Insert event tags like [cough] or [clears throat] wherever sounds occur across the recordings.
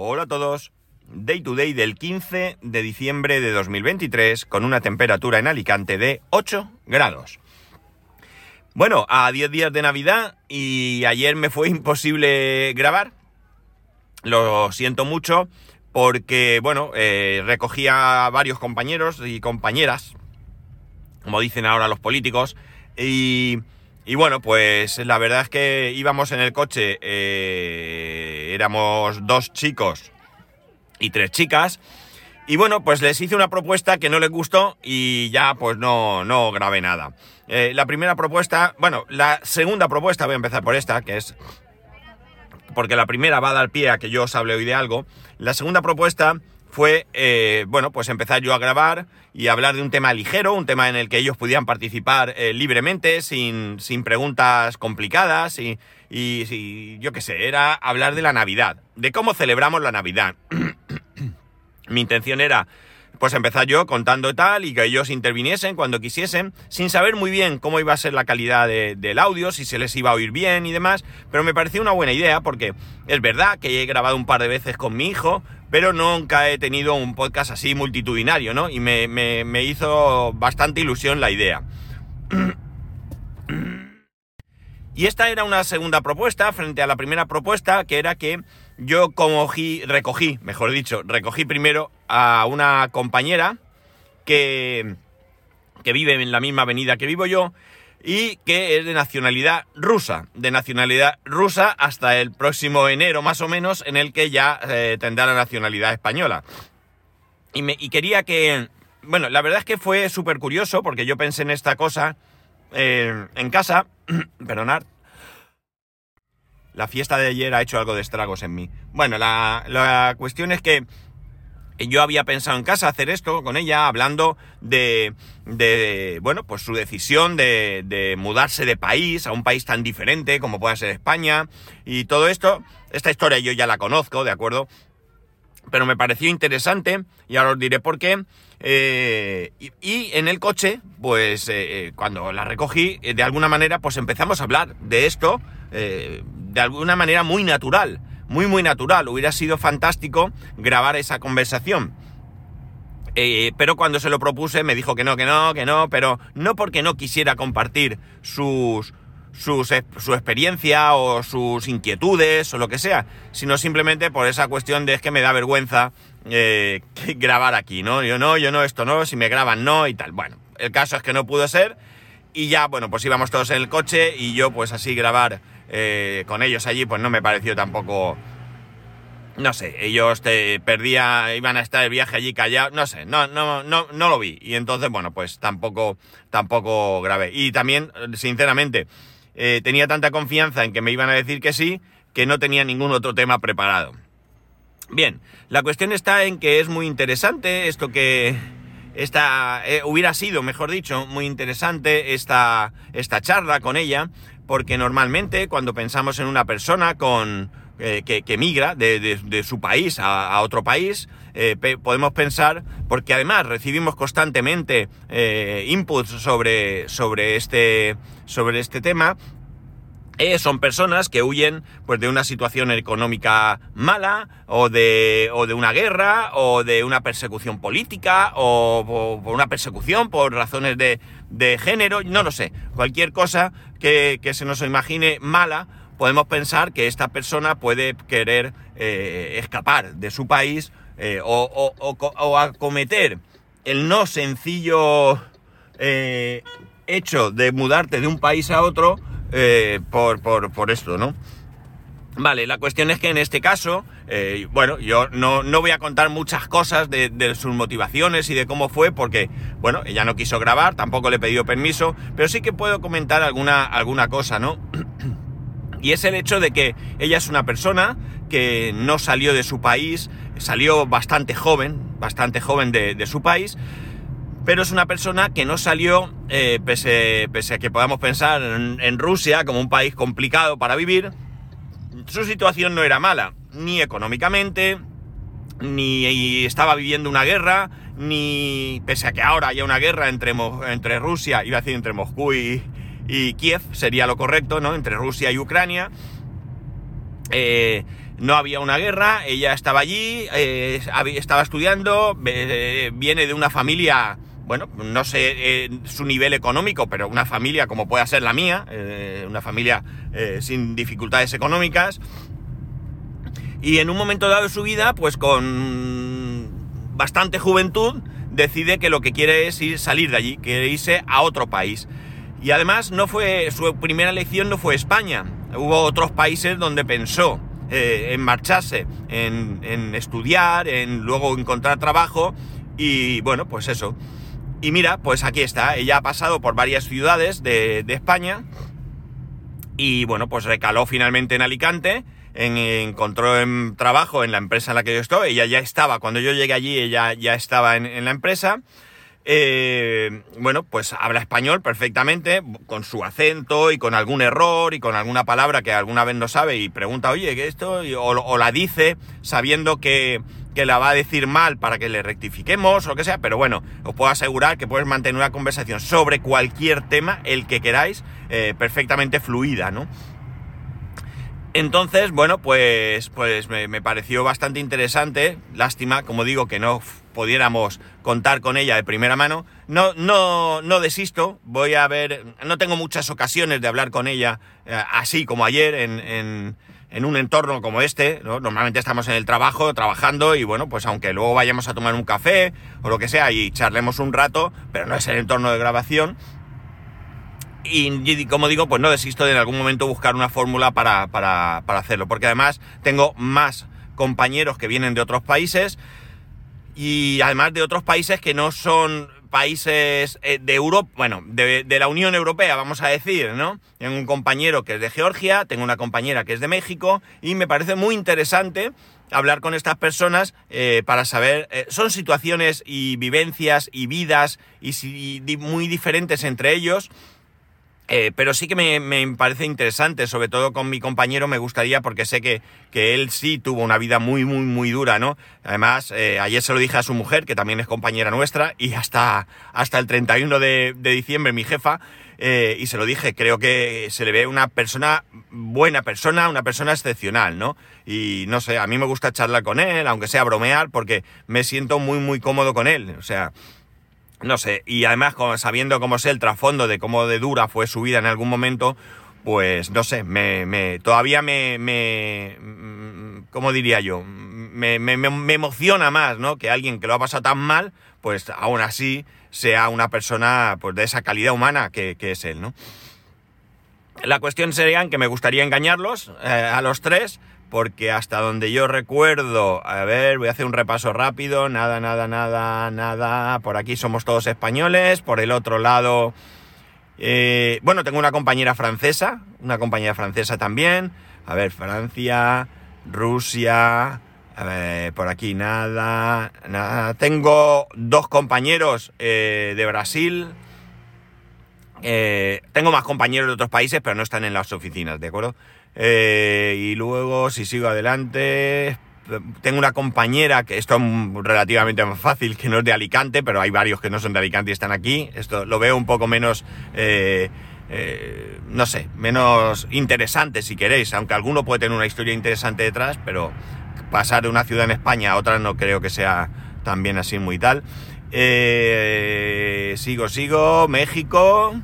Hola a todos. Day to day del 15 de diciembre de 2023 con una temperatura en Alicante de 8 grados. Bueno, a 10 días de Navidad y ayer me fue [laughs] imposible grabar. Lo siento mucho porque, bueno, eh, recogí a varios compañeros y compañeras, como dicen ahora los políticos, y, y bueno, pues la verdad es que íbamos en el coche, eh, éramos dos chicos y tres chicas. Y bueno, pues les hice una propuesta que no les gustó y ya pues no, no grabé nada. Eh, la primera propuesta, bueno, la segunda propuesta, voy a empezar por esta, que es porque la primera va a dar pie a que yo os hable hoy de algo. La segunda propuesta fue, eh, bueno, pues empezar yo a grabar y hablar de un tema ligero, un tema en el que ellos pudieran participar eh, libremente, sin, sin, preguntas complicadas y, y, yo qué sé, era hablar de la Navidad, de cómo celebramos la Navidad. [clears throat] Mi intención era pues empezar yo contando tal y que ellos interviniesen cuando quisiesen, sin saber muy bien cómo iba a ser la calidad de, del audio, si se les iba a oír bien y demás, pero me pareció una buena idea porque es verdad que he grabado un par de veces con mi hijo, pero nunca he tenido un podcast así multitudinario, ¿no? Y me, me, hizo bastante ilusión la idea. Y esta era una segunda propuesta frente a la primera propuesta, que era que yo cogí, recogí, mejor dicho, recogí primero a una compañera que, que vive en la misma avenida que vivo yo y que es de nacionalidad rusa, de nacionalidad rusa hasta el próximo enero más o menos, en el que ya eh, tendrá la nacionalidad española. Y, quería que, bueno, la verdad es que fue súper curioso porque yo pensé en esta cosa eh, en casa, [clears throat] perdonad, la fiesta de ayer ha hecho algo de estragos en mí. Bueno, la, la, cuestión es que yo había pensado en casa hacer esto con ella, hablando de, bueno, pues su decisión de, mudarse de país a un país tan diferente como pueda ser España y todo esto. Esta historia yo ya la conozco, ¿de acuerdo? Pero me pareció interesante y ahora os diré por qué. Eh, y, en el coche, pues eh, cuando la recogí, de alguna manera, pues empezamos a hablar de esto. Eh, de alguna manera muy natural, muy muy natural. Hubiera sido fantástico grabar esa conversación. Eh, pero cuando se lo propuse me dijo que no, que no, que no, pero no porque no quisiera compartir sus, sus, su experiencia o sus inquietudes o lo que sea, sino simplemente por esa cuestión de es que me da vergüenza eh, [laughs] grabar aquí, ¿no? Yo no, yo no, esto no, si me graban no y tal. Bueno, el caso es que no pudo ser y ya, bueno, pues íbamos todos en el coche y yo pues así grabar eh, con ellos allí, pues no me pareció tampoco. No sé, ellos te perdía, iban a estar el viaje allí callado, no sé, no, no, no, no lo vi. Y entonces, bueno, pues tampoco, tampoco grabé. Y también, sinceramente, eh, tenía tanta confianza en que me iban a decir que sí, que no tenía ningún otro tema preparado. Bien, la cuestión está en que es muy interesante esto que, esta, eh, hubiera sido, mejor dicho, muy interesante esta, esta charla con ella, porque normalmente cuando pensamos en una persona con, eh, que, migra de, de, su país a, a otro país, eh, pe podemos pensar, porque además recibimos constantemente eh, inputs sobre, sobre, este, sobre este tema, son personas que huyen pues de una situación económica mala o de, o de una guerra o de una persecución política o, o por una persecución por razones de, de, género, no lo sé, cualquier cosa que, que, se nos imagine mala, podemos pensar que esta persona puede querer eh, escapar de su país eh, o, o, acometer el no sencillo eh, hecho de mudarte de un país a otro por, por, por, esto, ¿no? Vale, la cuestión es que en este caso, eh, bueno, yo no, no, voy a contar muchas cosas de, sus motivaciones y de cómo fue, porque, bueno, ella no quiso grabar, tampoco le he pedido permiso, pero sí que puedo comentar alguna, alguna cosa, ¿no? [clears throat] y es el hecho de que ella es una persona que no salió de su país, salió bastante joven, bastante joven de, de su país, pero es una persona que no salió, eh, pese, pese, a que podamos pensar en, en, Rusia como un país complicado para vivir, su situación no era mala, ni económicamente, ni estaba viviendo una guerra, ni pese a que ahora haya una guerra entre, entre Rusia, iba a decir entre Moscú y, y Kiev, sería lo correcto, ¿no? Entre Rusia y Ucrania. Eh, no había una guerra, ella estaba allí, eh, estaba estudiando, eh, viene de una familia, bueno, no sé eh, su nivel económico, pero una familia como pueda ser la mía, una familia sin dificultades económicas. Y en un momento dado de su vida, pues con bastante juventud, decide que lo que quiere es ir, salir de allí, quiere irse a otro país. Y además no fue, su primera elección no fue España, hubo otros países donde pensó eh, en marcharse, en, estudiar, en luego encontrar trabajo y bueno, pues eso. Y mira, pues aquí está, ella ha pasado por varias ciudades de, España y bueno, pues recaló finalmente en Alicante, encontró trabajo en la empresa en la que yo estoy, ella ya estaba, cuando yo llegué allí ella ya estaba en la empresa eh, bueno, pues habla español perfectamente, con su acento y con algún error y con alguna palabra que alguna vez no sabe y pregunta, oye, ¿qué esto? o, la dice sabiendo que, la va a decir mal para que le rectifiquemos o lo que sea, pero bueno, os puedo asegurar que puedes mantener una conversación sobre cualquier tema, el que queráis, eh, perfectamente fluida, ¿no? Entonces, bueno, pues, pues me, pareció bastante interesante. Lástima, como digo, que no pudiéramos contar con ella de primera mano. No, no, no desisto. Voy a ver. No tengo muchas ocasiones de hablar con ella eh, así como ayer en, en, un entorno como este. Normalmente estamos en el trabajo, trabajando, y bueno, pues aunque luego vayamos a tomar un café o lo que sea y charlemos un rato, pero no es el entorno de grabación y, como digo, pues no desisto de en algún momento buscar una fórmula para, hacerlo, porque además tengo más compañeros que vienen de otros países y además de otros países que no son países eh, de Europa, bueno, de, la Unión Europea, vamos a decir, ¿no? Tengo un compañero que es de Georgia, tengo una compañera que es de México y me parece muy interesante hablar con estas personas eh, para saber, eh, son situaciones y vivencias y vidas y muy diferentes entre ellos eh, pero sí que me, parece interesante, sobre todo con mi compañero me gustaría porque sé que, que él sí tuvo una vida muy, muy, muy dura, ¿no? Además, eh, ayer se lo dije a su mujer, que también es compañera nuestra, y hasta, hasta el 31 de, de diciembre mi jefa, eh, y se lo dije, creo que se le ve una persona, buena persona, una persona excepcional, ¿no? Y no sé, a mí me gusta charlar con él, aunque sea bromear, porque me siento muy, muy cómodo con él, o sea no sé, y además sabiendo cómo es el trasfondo de cómo de dura fue su vida en algún momento, pues no sé, me, me todavía me, me, mm, ¿cómo diría yo? Me, me, me, emociona más, ¿no? Que alguien que lo ha pasado tan mal, pues aún así sea una persona pues de esa calidad humana que, que es él, ¿no? La cuestión sería que me gustaría engañarlos eh, a los tres, porque hasta donde yo recuerdo, a ver, voy a hacer un repaso rápido, nada, nada, nada, nada, por aquí somos todos españoles, por el otro lado, eh, bueno, tengo una compañera francesa, una compañera francesa también, a ver, Francia, Rusia, a ver, por aquí nada, nada, tengo dos compañeros eh, de Brasil, eh, tengo más compañeros de otros países, pero no están en las oficinas, ¿de acuerdo? Eh, y luego, si sigo adelante, tengo una compañera que esto es relativamente más fácil, que no es de Alicante, pero hay varios que no son de Alicante y están aquí. Esto lo veo un poco menos, eh, eh, no sé, menos interesante si queréis, aunque alguno puede tener una historia interesante detrás, pero pasar de una ciudad en España a otra no creo que sea también así muy tal. Sigo, sigo, México.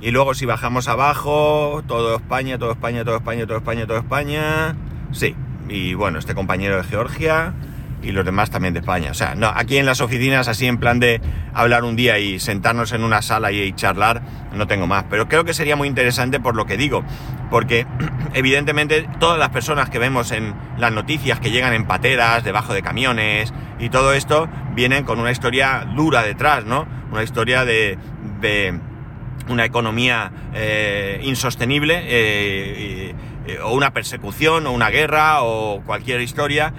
Y luego si bajamos abajo, todo España, todo España, todo España, todo España, todo España. Sí. Y bueno, este compañero de Georgia y los demás también de España. O sea, no, aquí en las oficinas, así en plan de hablar un día y sentarnos en una sala y, charlar, no tengo más. Pero creo que sería muy interesante por lo que digo. Porque [clears throat] evidentemente todas las personas que vemos en las noticias que llegan en pateras, debajo de camiones y todo esto, vienen con una historia dura detrás, ¿no? Una historia de, de una economía eh, insostenible eh, eh, o una persecución o una guerra o cualquier historia.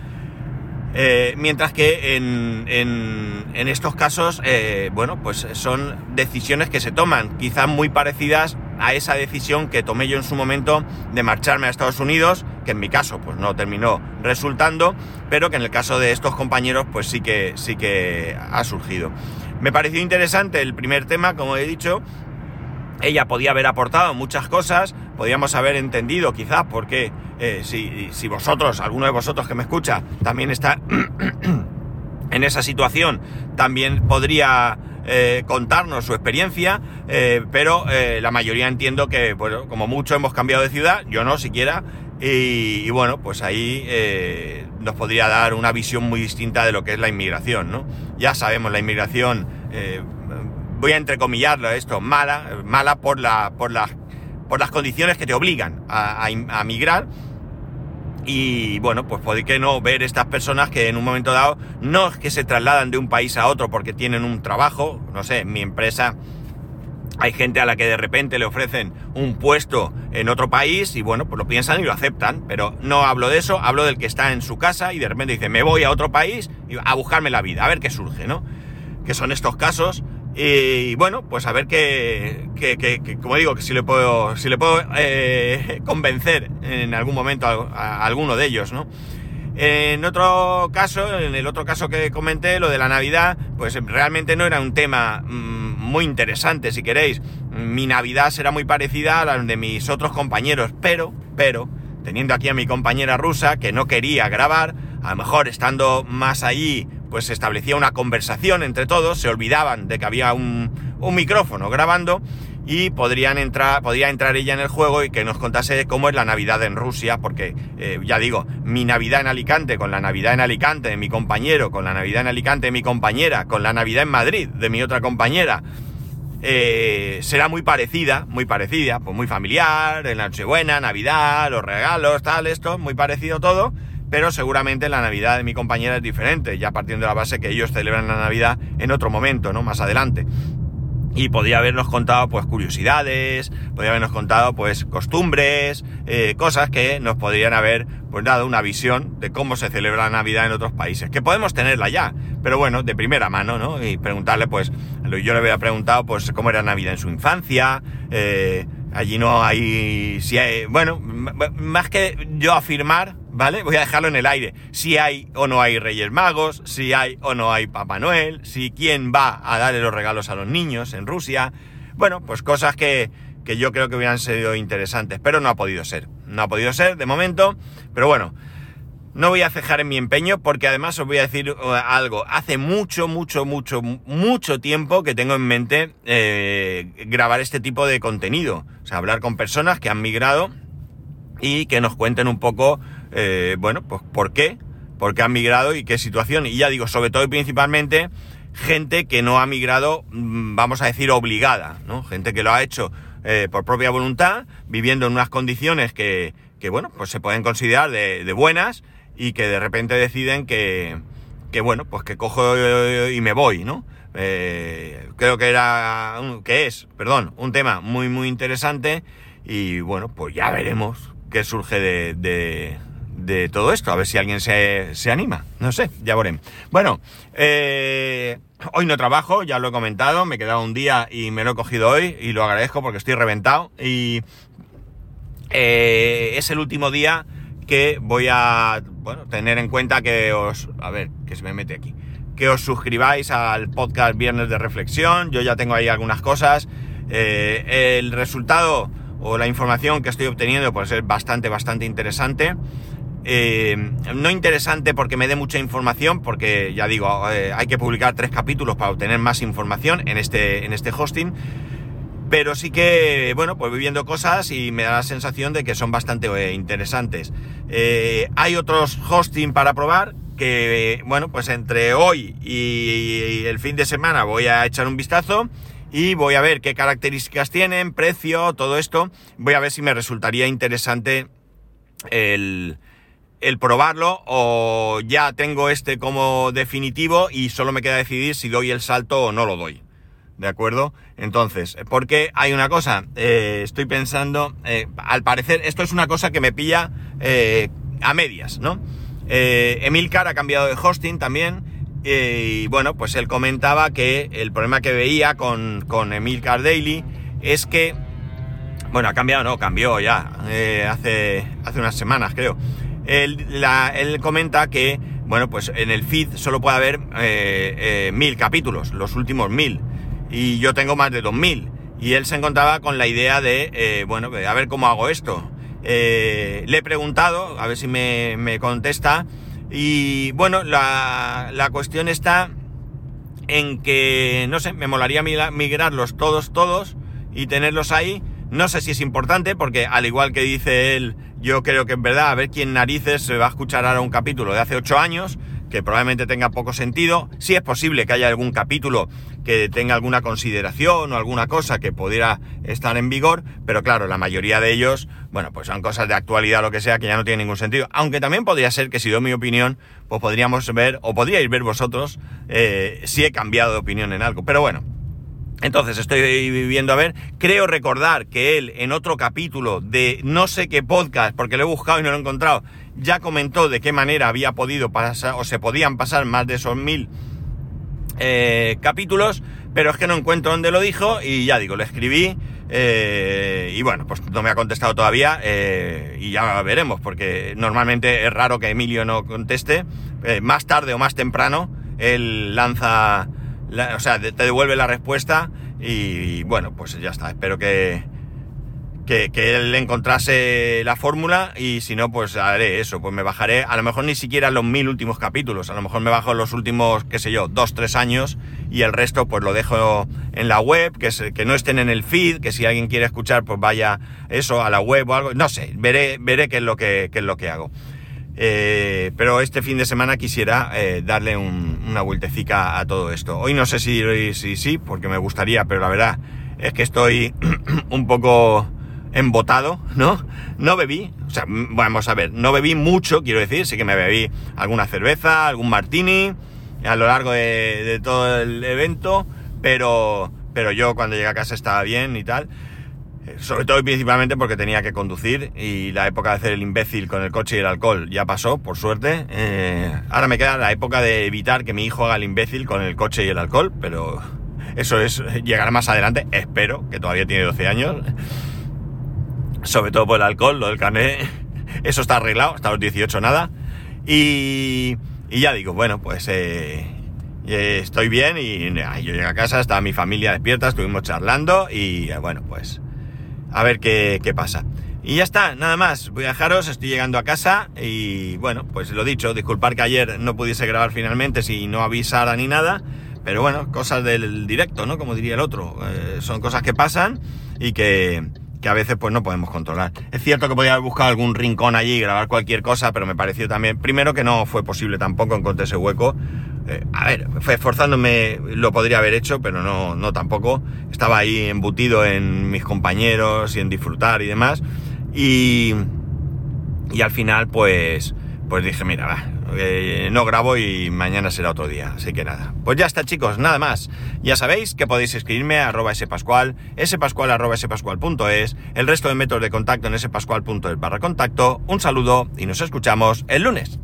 Mientras que en, en, estos casos, bueno, pues son decisiones que se toman, quizás muy parecidas a esa decisión que tomé yo en su momento de marcharme a Estados Unidos, que en mi caso pues no terminó resultando, pero que en el caso de estos compañeros pues sí que, sí que ha surgido. Me pareció interesante el primer tema, como he dicho, ella podía haber aportado muchas cosas, podíamos haber entendido quizás porque eh, si, si, vosotros, alguno de vosotros que me escucha, también está [clears throat] en esa situación, también podría eh, contarnos su experiencia, eh, pero la mayoría entiendo que, bueno, como mucho hemos cambiado de ciudad, yo no siquiera, y, y bueno, pues ahí nos podría dar una visión muy distinta de lo que es la inmigración, ¿no? Ya sabemos, la inmigración, voy a entrecomillarlo esto, mala, mala por, la, por, por las condiciones que te obligan a, migrar, y bueno, pues puede que no ver estas personas que en un momento dado no es que se trasladan de un país a otro porque tienen un trabajo, no sé, mi empresa hay gente a la que de repente le ofrecen un puesto en otro país y bueno, pues lo piensan y lo aceptan, pero no hablo de eso, hablo del que está en su casa y de repente dice, me voy a otro país a buscarme la vida, a ver qué surge, ¿no? Que son estos casos y bueno, pues a ver que, que, como digo, que si le puedo, si le puedo eh, convencer en algún momento a, alguno de ellos, ¿no? En otro caso, en el otro caso que comenté, lo de la Navidad, pues realmente no era un tema mmm, muy interesante, si queréis. Mi Navidad será muy parecida a la de mis otros compañeros, pero, pero, teniendo aquí a mi compañera rusa que no quería grabar, a lo mejor estando más allí pues se establecía una conversación entre todos, se olvidaban de que había un, un micrófono grabando y podrían entrar, podría entrar ella en el juego y que nos contase cómo es la Navidad en Rusia, porque eh, ya digo, mi Navidad en Alicante, con la Navidad en Alicante de mi compañero, con la Navidad en Alicante de mi compañera, con la Navidad en Madrid de mi otra compañera, eh, será muy parecida, muy parecida, pues muy familiar, en la Nochebuena, Navidad, los regalos, tal, esto, muy parecido todo pero seguramente la Navidad de mi compañera es diferente, ya partiendo de la base que ellos celebran la Navidad en otro momento, ¿no? Más adelante. Y podía habernos contado, pues, curiosidades, podía habernos contado, pues, costumbres, eh, cosas que nos podrían haber, pues, dado una visión de cómo se celebra la Navidad en otros países. Que podemos tenerla ya, pero bueno, de primera mano, ¿no? Y preguntarle, pues, yo le había preguntado, pues, cómo era Navidad en su infancia, eh, allí no hay, si hay, bueno, más que yo afirmar, ¿vale? Voy a dejarlo en el aire. Si hay o no hay Reyes Magos, si hay o no hay Papá Noel, si quién va a darle los regalos a los niños en Rusia. Bueno, pues cosas que, que yo creo que hubieran sido interesantes, pero no ha podido ser. No ha podido ser de momento, pero bueno. No voy a cejar en mi empeño porque además os voy a decir uh, algo. Hace mucho, mucho, mucho, mucho tiempo que tengo en mente eh, grabar este tipo de contenido. O sea, hablar con personas que han migrado y que nos cuenten un poco eh, bueno, pues por qué, por qué han migrado y qué situación. Y ya digo, sobre todo y principalmente, gente que no ha migrado, mm, vamos a decir, obligada, ¿no? Gente que lo ha hecho eh, por propia voluntad, viviendo en unas condiciones que, que bueno, pues se pueden considerar de, buenas y que de repente deciden que, que bueno, pues que cojo y me voy, ¿no? Eh, creo que era, que es, perdón, un tema muy, muy interesante y bueno, pues ya veremos qué surge de, de de todo esto, a ver si alguien se, se anima, no sé, ya veremos. Bueno, eh, hoy no trabajo, ya lo he comentado, me he quedado un día y me lo he cogido hoy y lo agradezco porque estoy reventado y eh, es el último día que voy a, bueno, tener en cuenta que os, a ver, que se me mete aquí, que os suscribáis al podcast Viernes de Reflexión, yo ya tengo ahí algunas cosas, eh, el resultado o la información que estoy obteniendo pues es bastante, bastante interesante. Eh, no interesante porque me dé mucha información, porque ya digo, eh, hay que publicar tres capítulos para obtener más información en este, en este hosting. Pero sí que, bueno, pues viviendo cosas y me da la sensación de que son bastante eh, interesantes. Hay otros hosting para probar que, bueno, pues entre hoy y el fin de semana voy a echar un vistazo y voy a ver qué características tienen, precio, todo esto. Voy a ver si me resultaría interesante el, el probarlo o ya tengo este como definitivo y solo me queda decidir si doy el salto o no lo doy. ¿De acuerdo? Entonces, porque hay una cosa, eh, estoy pensando, eh, al parecer, esto es una cosa que me pilla eh, a medias, ¿no? Emilcar ha cambiado de hosting también y bueno, pues él comentaba que el problema que veía con, con Emilcar Daily es que, bueno, ha cambiado, no, cambió ya, hace, hace unas semanas creo él, comenta que, bueno, pues en el feed solo puede haber eh, eh, mil capítulos, los últimos mil. Y yo tengo más de dos mil. y él se encontraba con la idea de, eh, bueno, a ver cómo hago esto. Le he preguntado, a ver si me, me contesta, y bueno, la, la, cuestión está en que, no sé, me molaría migrarlos todos, todos, y tenerlos ahí. No sé si es importante, porque al igual que dice él, yo creo que en verdad, a ver quién narices se va a escuchar ahora un capítulo de hace ocho años, que probablemente tenga poco sentido. Sí es posible que haya algún capítulo que tenga alguna consideración o alguna cosa que pudiera estar en vigor, pero claro, la mayoría de ellos, bueno, pues son cosas de actualidad lo que sea que ya no tienen ningún sentido. Aunque también podría ser que si doy mi opinión, pues podríamos ver, o podríais ver vosotros, eh, si he cambiado de opinión en algo. Pero bueno, entonces estoy viviendo a ver, creo recordar que él en otro capítulo de no sé qué podcast, porque lo he buscado y no lo he encontrado, ya comentó de qué manera había podido pasar o se podían pasar más de esos mil eh, capítulos, pero es que no encuentro dónde lo dijo y ya digo, le escribí eh, y bueno, pues no me ha contestado todavía eh, y ya veremos, porque normalmente es raro que Emilio no conteste, más tarde o más temprano él lanza o sea, te devuelve la respuesta y, bueno, pues ya está. Espero que, que, él encontrase la fórmula y si no, pues haré eso. Pues me bajaré, a lo mejor ni siquiera los mil últimos capítulos, a lo mejor me bajo los últimos, qué sé yo, dos, tres años y el resto pues lo dejo en la web, que, que no estén en el feed, que si alguien quiere escuchar pues vaya eso a la web o algo, no sé, veré, veré qué es lo que, qué es lo que hago. Eh, pero este fin de semana quisiera eh, darle una vueltecica a todo esto. Hoy no sé si sí, porque me gustaría, pero la verdad es que estoy [clears throat] un poco embotado, ¿no? No bebí, o sea, vamos a ver, no bebí mucho, quiero decir, sí que me bebí alguna cerveza, algún martini a lo largo de, de todo el evento, pero, pero yo cuando llegué a casa estaba bien y tal. Sobre todo y principalmente porque tenía que conducir y la época de hacer el imbécil con el coche y el alcohol ya pasó, por suerte. Eh, ahora me queda la época de evitar que mi hijo haga el imbécil con el coche y el alcohol, pero eso es llegar más adelante, espero, que todavía tiene 12 años. Sobre todo por el alcohol, lo del carnet, eso está arreglado, hasta los 18 nada. Y, y ya digo, bueno, pues eh, eh, estoy bien y yo llegué a casa, estaba mi familia despierta, estuvimos charlando y bueno, pues a ver qué, pasa. Y ya está, nada más. Voy a dejaros, estoy llegando a casa y bueno, pues lo dicho, disculpar que ayer no pudiese grabar finalmente si no avisara ni nada, pero bueno, cosas del directo, ¿no? Como diría el otro. Eh, son cosas que pasan y que, que, a veces pues no podemos controlar. Es cierto que podía haber buscado algún rincón allí y grabar cualquier cosa, pero me pareció también, primero que no fue posible tampoco, encontré ese hueco. Eh, a ver, esforzándome lo podría haber hecho, pero no, no tampoco. Estaba ahí embutido en mis compañeros y en disfrutar y demás. Y, y al final, pues, pues dije, mira, va, eh, no grabo y mañana será otro día. Así que nada. Pues ya está, chicos, nada más. Ya sabéis que podéis escribirme a arroba spascual, spascual arroba el resto de métodos de contacto en spascual.es barra contacto. Un saludo y nos escuchamos el lunes.